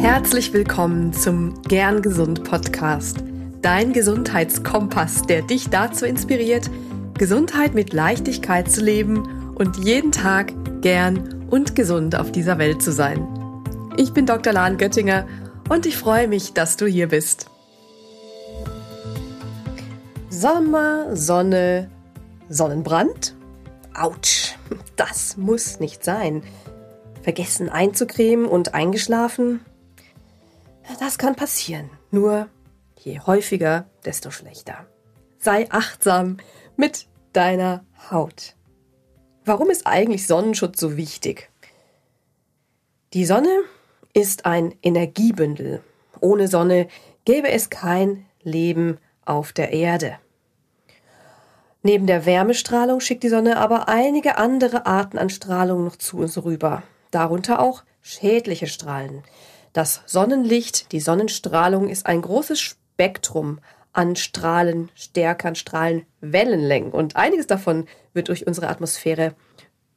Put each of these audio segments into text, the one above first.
Herzlich willkommen zum Gern Gesund Podcast, dein Gesundheitskompass, der dich dazu inspiriert, Gesundheit mit Leichtigkeit zu leben und jeden Tag gern und gesund auf dieser Welt zu sein. Ich bin Dr. Lahn Göttinger und ich freue mich, dass du hier bist. Sommer, Sonne, Sonnenbrand? Autsch, das muss nicht sein. Vergessen einzucremen und eingeschlafen? Das kann passieren. Nur je häufiger, desto schlechter. Sei achtsam mit deiner Haut. Warum ist eigentlich Sonnenschutz so wichtig? Die Sonne ist ein Energiebündel. Ohne Sonne gäbe es kein Leben auf der Erde. Neben der Wärmestrahlung schickt die Sonne aber einige andere Arten an Strahlung noch zu uns rüber, darunter auch schädliche Strahlen. Das Sonnenlicht, die Sonnenstrahlung ist ein großes Spektrum an Strahlenstärkern, Strahlenwellenlängen und einiges davon wird durch unsere Atmosphäre,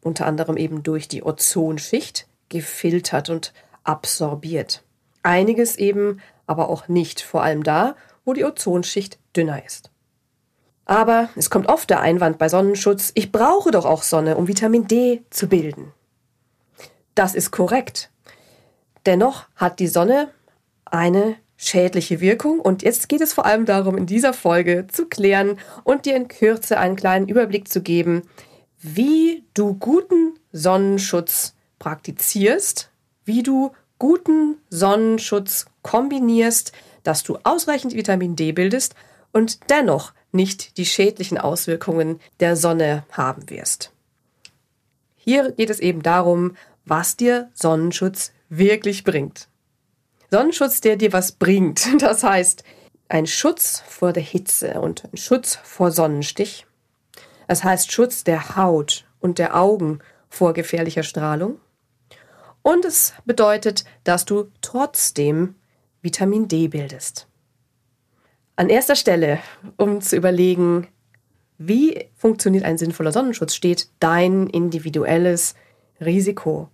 unter anderem eben durch die Ozonschicht, gefiltert und absorbiert. Einiges eben aber auch nicht, vor allem da, wo die Ozonschicht dünner ist. Aber es kommt oft der Einwand bei Sonnenschutz, ich brauche doch auch Sonne, um Vitamin D zu bilden. Das ist korrekt. Dennoch hat die Sonne eine schädliche Wirkung und jetzt geht es vor allem darum, in dieser Folge zu klären und dir in Kürze einen kleinen Überblick zu geben, wie du guten Sonnenschutz praktizierst, wie du guten Sonnenschutz kombinierst, dass du ausreichend Vitamin D bildest und dennoch nicht die schädlichen Auswirkungen der Sonne haben wirst. Hier geht es eben darum, was dir Sonnenschutz wirklich bringt. Sonnenschutz, der dir was bringt. Das heißt, ein Schutz vor der Hitze und ein Schutz vor Sonnenstich. Das heißt Schutz der Haut und der Augen vor gefährlicher Strahlung. Und es bedeutet, dass du trotzdem Vitamin D bildest. An erster Stelle, um zu überlegen, wie funktioniert ein sinnvoller Sonnenschutz, steht dein individuelles Risiko.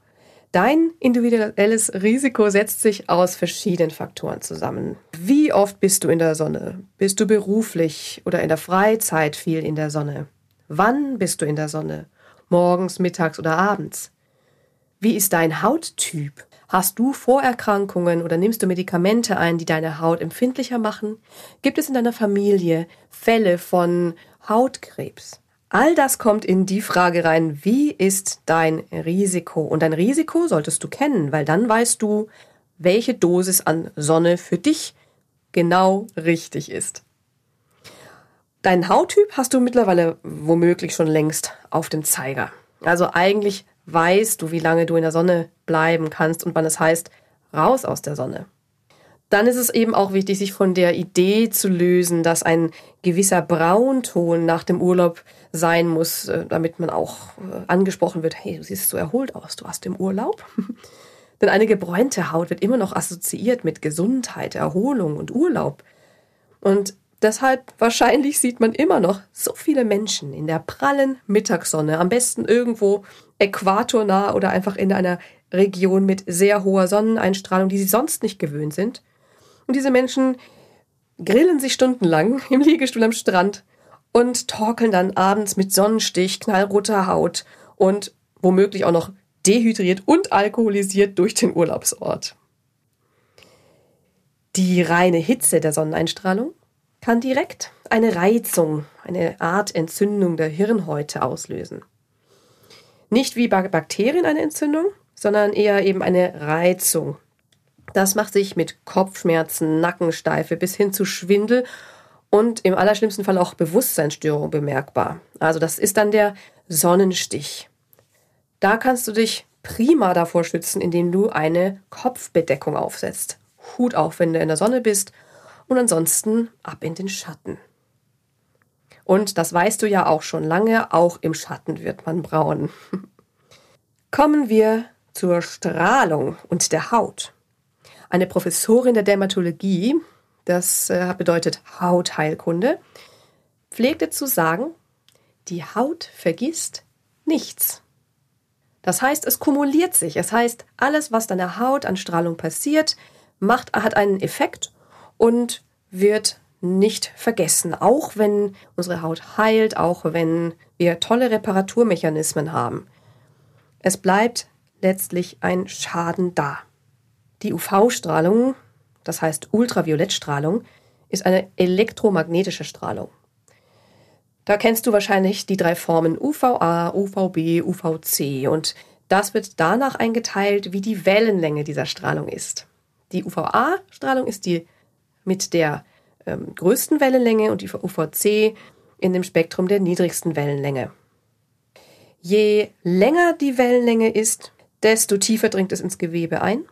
Dein individuelles Risiko setzt sich aus verschiedenen Faktoren zusammen. Wie oft bist du in der Sonne? Bist du beruflich oder in der Freizeit viel in der Sonne? Wann bist du in der Sonne? Morgens, mittags oder abends? Wie ist dein Hauttyp? Hast du Vorerkrankungen oder nimmst du Medikamente ein, die deine Haut empfindlicher machen? Gibt es in deiner Familie Fälle von Hautkrebs? All das kommt in die Frage rein, wie ist dein Risiko? Und dein Risiko solltest du kennen, weil dann weißt du, welche Dosis an Sonne für dich genau richtig ist. Dein Hauttyp hast du mittlerweile womöglich schon längst auf dem Zeiger. Also eigentlich weißt du, wie lange du in der Sonne bleiben kannst und wann es heißt, raus aus der Sonne. Dann ist es eben auch wichtig, sich von der Idee zu lösen, dass ein gewisser Braunton nach dem Urlaub sein muss, äh, damit man auch äh, angesprochen wird, hey, du siehst so erholt aus, du hast im Urlaub. Denn eine gebräunte Haut wird immer noch assoziiert mit Gesundheit, Erholung und Urlaub. Und Deshalb wahrscheinlich sieht man immer noch so viele Menschen in der prallen Mittagssonne, am besten irgendwo äquatornah oder einfach in einer Region mit sehr hoher Sonneneinstrahlung, die sie sonst nicht gewöhnt sind. Und diese Menschen grillen sich stundenlang im Liegestuhl am Strand und torkeln dann abends mit Sonnenstich, knallroter Haut und womöglich auch noch dehydriert und alkoholisiert durch den Urlaubsort. Die reine Hitze der Sonneneinstrahlung kann direkt eine Reizung, eine Art Entzündung der Hirnhäute auslösen. Nicht wie bei Bakterien eine Entzündung, sondern eher eben eine Reizung. Das macht sich mit Kopfschmerzen, Nackensteife bis hin zu Schwindel und im allerschlimmsten Fall auch Bewusstseinsstörung bemerkbar. Also das ist dann der Sonnenstich. Da kannst du dich prima davor schützen, indem du eine Kopfbedeckung aufsetzt. Hut auf, wenn du in der Sonne bist und ansonsten ab in den Schatten. Und das weißt du ja auch schon lange, auch im Schatten wird man braun. Kommen wir zur Strahlung und der Haut. Eine Professorin der Dermatologie, das äh, bedeutet Hautheilkunde, pflegte zu sagen, die Haut vergisst nichts. Das heißt, es kumuliert sich. Es heißt, alles, was deiner Haut an Strahlung passiert, macht, hat einen Effekt und wird nicht vergessen, auch wenn unsere Haut heilt, auch wenn wir tolle Reparaturmechanismen haben. Es bleibt letztlich ein Schaden da. Die UV-Strahlung, das heißt Ultraviolettstrahlung, ist eine elektromagnetische Strahlung. Da kennst du wahrscheinlich die drei Formen UVA, UVB, UVC und das wird danach eingeteilt, wie die Wellenlänge dieser Strahlung ist. Die UVA-Strahlung ist die mit der ähm, größten Wellenlänge und die UVC in dem Spektrum der niedrigsten Wellenlänge. Je länger die Wellenlänge ist, desto tiefer dringt es ins Gewebe ein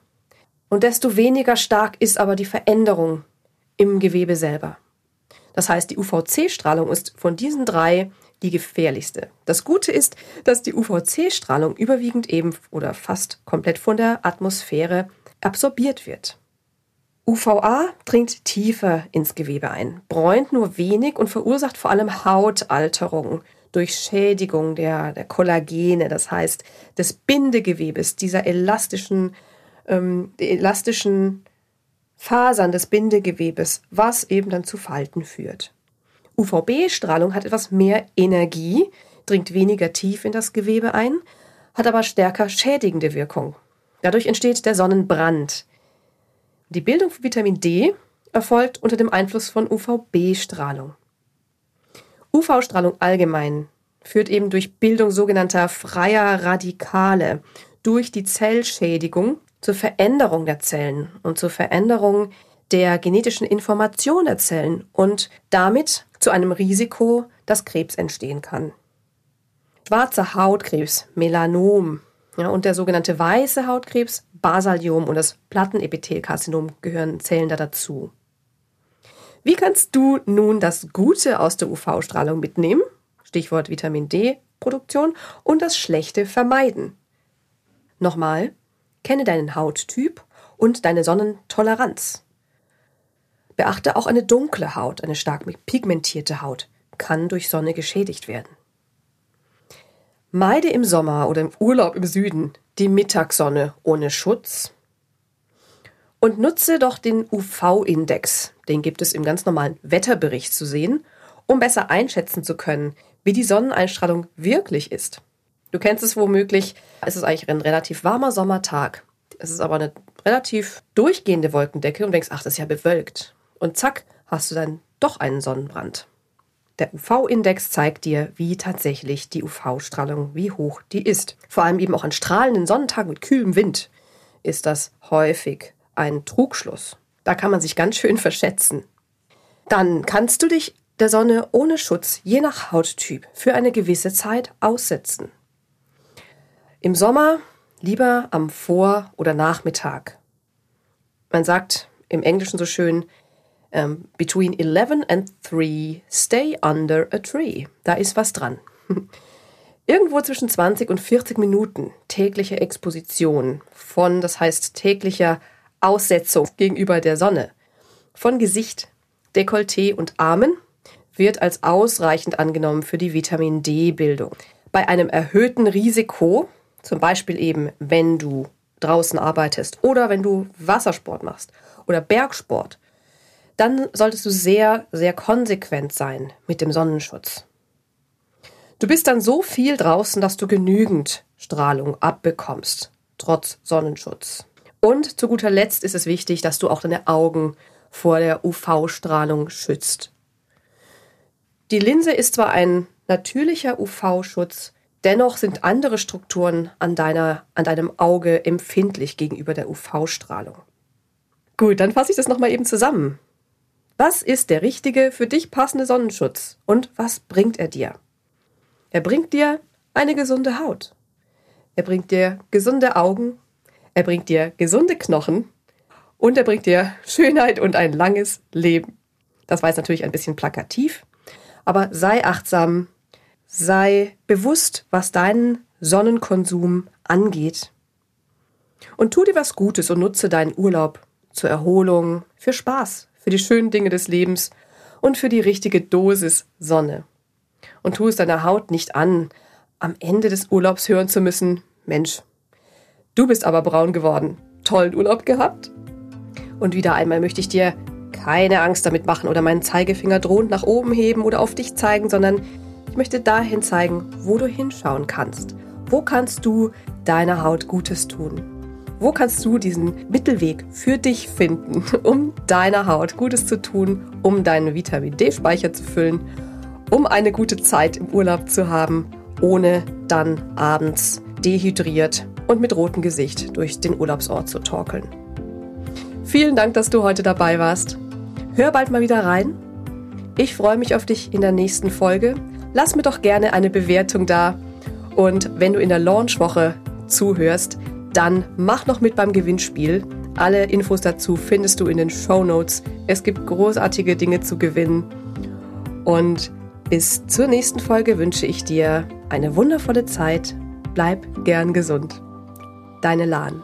und desto weniger stark ist aber die Veränderung im Gewebe selber. Das heißt, die UVC-Strahlung ist von diesen drei die gefährlichste. Das Gute ist, dass die UVC-Strahlung überwiegend eben oder fast komplett von der Atmosphäre absorbiert wird. UVA dringt tiefer ins Gewebe ein, bräunt nur wenig und verursacht vor allem Hautalterung durch Schädigung der, der Kollagene, das heißt des Bindegewebes, dieser elastischen, ähm, elastischen Fasern des Bindegewebes, was eben dann zu Falten führt. UVB-Strahlung hat etwas mehr Energie, dringt weniger tief in das Gewebe ein, hat aber stärker schädigende Wirkung. Dadurch entsteht der Sonnenbrand. Die Bildung von Vitamin D erfolgt unter dem Einfluss von UVB-Strahlung. UV-Strahlung allgemein führt eben durch Bildung sogenannter freier Radikale, durch die Zellschädigung zur Veränderung der Zellen und zur Veränderung der genetischen Information der Zellen und damit zu einem Risiko, dass Krebs entstehen kann. Schwarzer Hautkrebs, Melanom ja, und der sogenannte weiße Hautkrebs, Basaliom und das Plattenepithelkarzinom gehören, zählen da dazu. Wie kannst du nun das Gute aus der UV-Strahlung mitnehmen? Stichwort Vitamin D-Produktion und das Schlechte vermeiden. Nochmal, kenne deinen Hauttyp und deine Sonnentoleranz. Beachte auch eine dunkle Haut, eine stark pigmentierte Haut, kann durch Sonne geschädigt werden. Meide im Sommer oder im Urlaub im Süden die Mittagssonne ohne Schutz und nutze doch den UV-Index, den gibt es im ganz normalen Wetterbericht zu sehen, um besser einschätzen zu können, wie die Sonneneinstrahlung wirklich ist. Du kennst es womöglich, es ist eigentlich ein relativ warmer Sommertag. Es ist aber eine relativ durchgehende Wolkendecke und denkst, ach, das ist ja bewölkt und zack, hast du dann doch einen Sonnenbrand. Der UV-Index zeigt dir, wie tatsächlich die UV-Strahlung, wie hoch die ist. Vor allem eben auch an strahlenden Sonnentagen mit kühlem Wind ist das häufig ein Trugschluss. Da kann man sich ganz schön verschätzen. Dann kannst du dich der Sonne ohne Schutz, je nach Hauttyp, für eine gewisse Zeit aussetzen. Im Sommer lieber am Vor- oder Nachmittag. Man sagt im Englischen so schön, um, ähm, between 11 and 3, stay under a tree. Da ist was dran. Irgendwo zwischen 20 und 40 Minuten tägliche Exposition von, das heißt täglicher Aussetzung gegenüber der Sonne, von Gesicht, Dekolleté und Armen wird als ausreichend angenommen für die Vitamin D-Bildung. Bei einem erhöhten Risiko, zum Beispiel eben wenn du draußen arbeitest oder wenn du Wassersport machst oder Bergsport, dann solltest du sehr, sehr konsequent sein mit dem Sonnenschutz. Du bist dann so viel draußen, dass du genügend Strahlung abbekommst, trotz Sonnenschutz. Und zu guter Letzt ist es wichtig, dass du auch deine Augen vor der UV-Strahlung schützt. Die Linse ist zwar ein natürlicher UV-Schutz, dennoch sind andere Strukturen an, deiner, an deinem Auge empfindlich gegenüber der UV-Strahlung. Gut, dann fasse ich das nochmal eben zusammen. Was ist der richtige, für dich passende Sonnenschutz und was bringt er dir? Er bringt dir eine gesunde Haut. Er bringt dir gesunde Augen. Er bringt dir gesunde Knochen. Und er bringt dir Schönheit und ein langes Leben. Das war jetzt natürlich ein bisschen plakativ, aber sei achtsam, sei bewusst, was deinen Sonnenkonsum angeht. Und tu dir was Gutes und nutze deinen Urlaub zur Erholung, für Spaß, für die schönen Dinge des Lebens und für die richtige Dosis Sonne. Und tu es deiner Haut nicht an, am Ende des Urlaubs hören zu müssen, Mensch, du bist aber braun geworden. Tollen Urlaub gehabt? Und wieder einmal möchte ich dir keine Angst damit machen oder meinen Zeigefinger drohend nach oben heben oder auf dich zeigen, sondern möchte dahin zeigen, wo du hinschauen kannst. Wo kannst du deiner Haut Gutes tun? Wo kannst du diesen Mittelweg für dich finden, um deiner Haut Gutes zu tun, um deinen Vitamin D-Speicher zu füllen, um eine gute Zeit im Urlaub zu haben, ohne dann abends dehydriert und mit rotem Gesicht durch den Urlaubsort zu torkeln. Vielen Dank, dass du heute dabei warst. Hör bald mal wieder rein. Ich freue mich auf dich in der nächsten Folge. Lass mir doch gerne eine Bewertung da. Und wenn du in der Launchwoche zuhörst, dann mach noch mit beim Gewinnspiel. Alle Infos dazu findest du in den Show Notes. Es gibt großartige Dinge zu gewinnen. Und bis zur nächsten Folge wünsche ich dir eine wundervolle Zeit. Bleib gern gesund. Deine Lahn.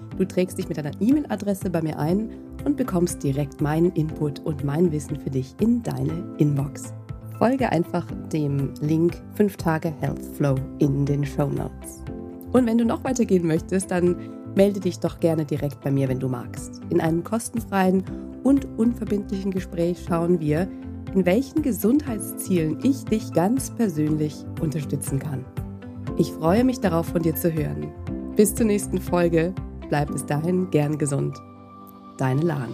Du trägst dich mit deiner E-Mail-Adresse bei mir ein und bekommst direkt meinen Input und mein Wissen für dich in deine Inbox. Folge einfach dem Link 5 Tage Health Flow in den Show Notes. Und wenn du noch weitergehen möchtest, dann melde dich doch gerne direkt bei mir, wenn du magst. In einem kostenfreien und unverbindlichen Gespräch schauen wir, in welchen Gesundheitszielen ich dich ganz persönlich unterstützen kann. Ich freue mich darauf, von dir zu hören. Bis zur nächsten Folge. Bleib bis dahin gern gesund deine Lahn.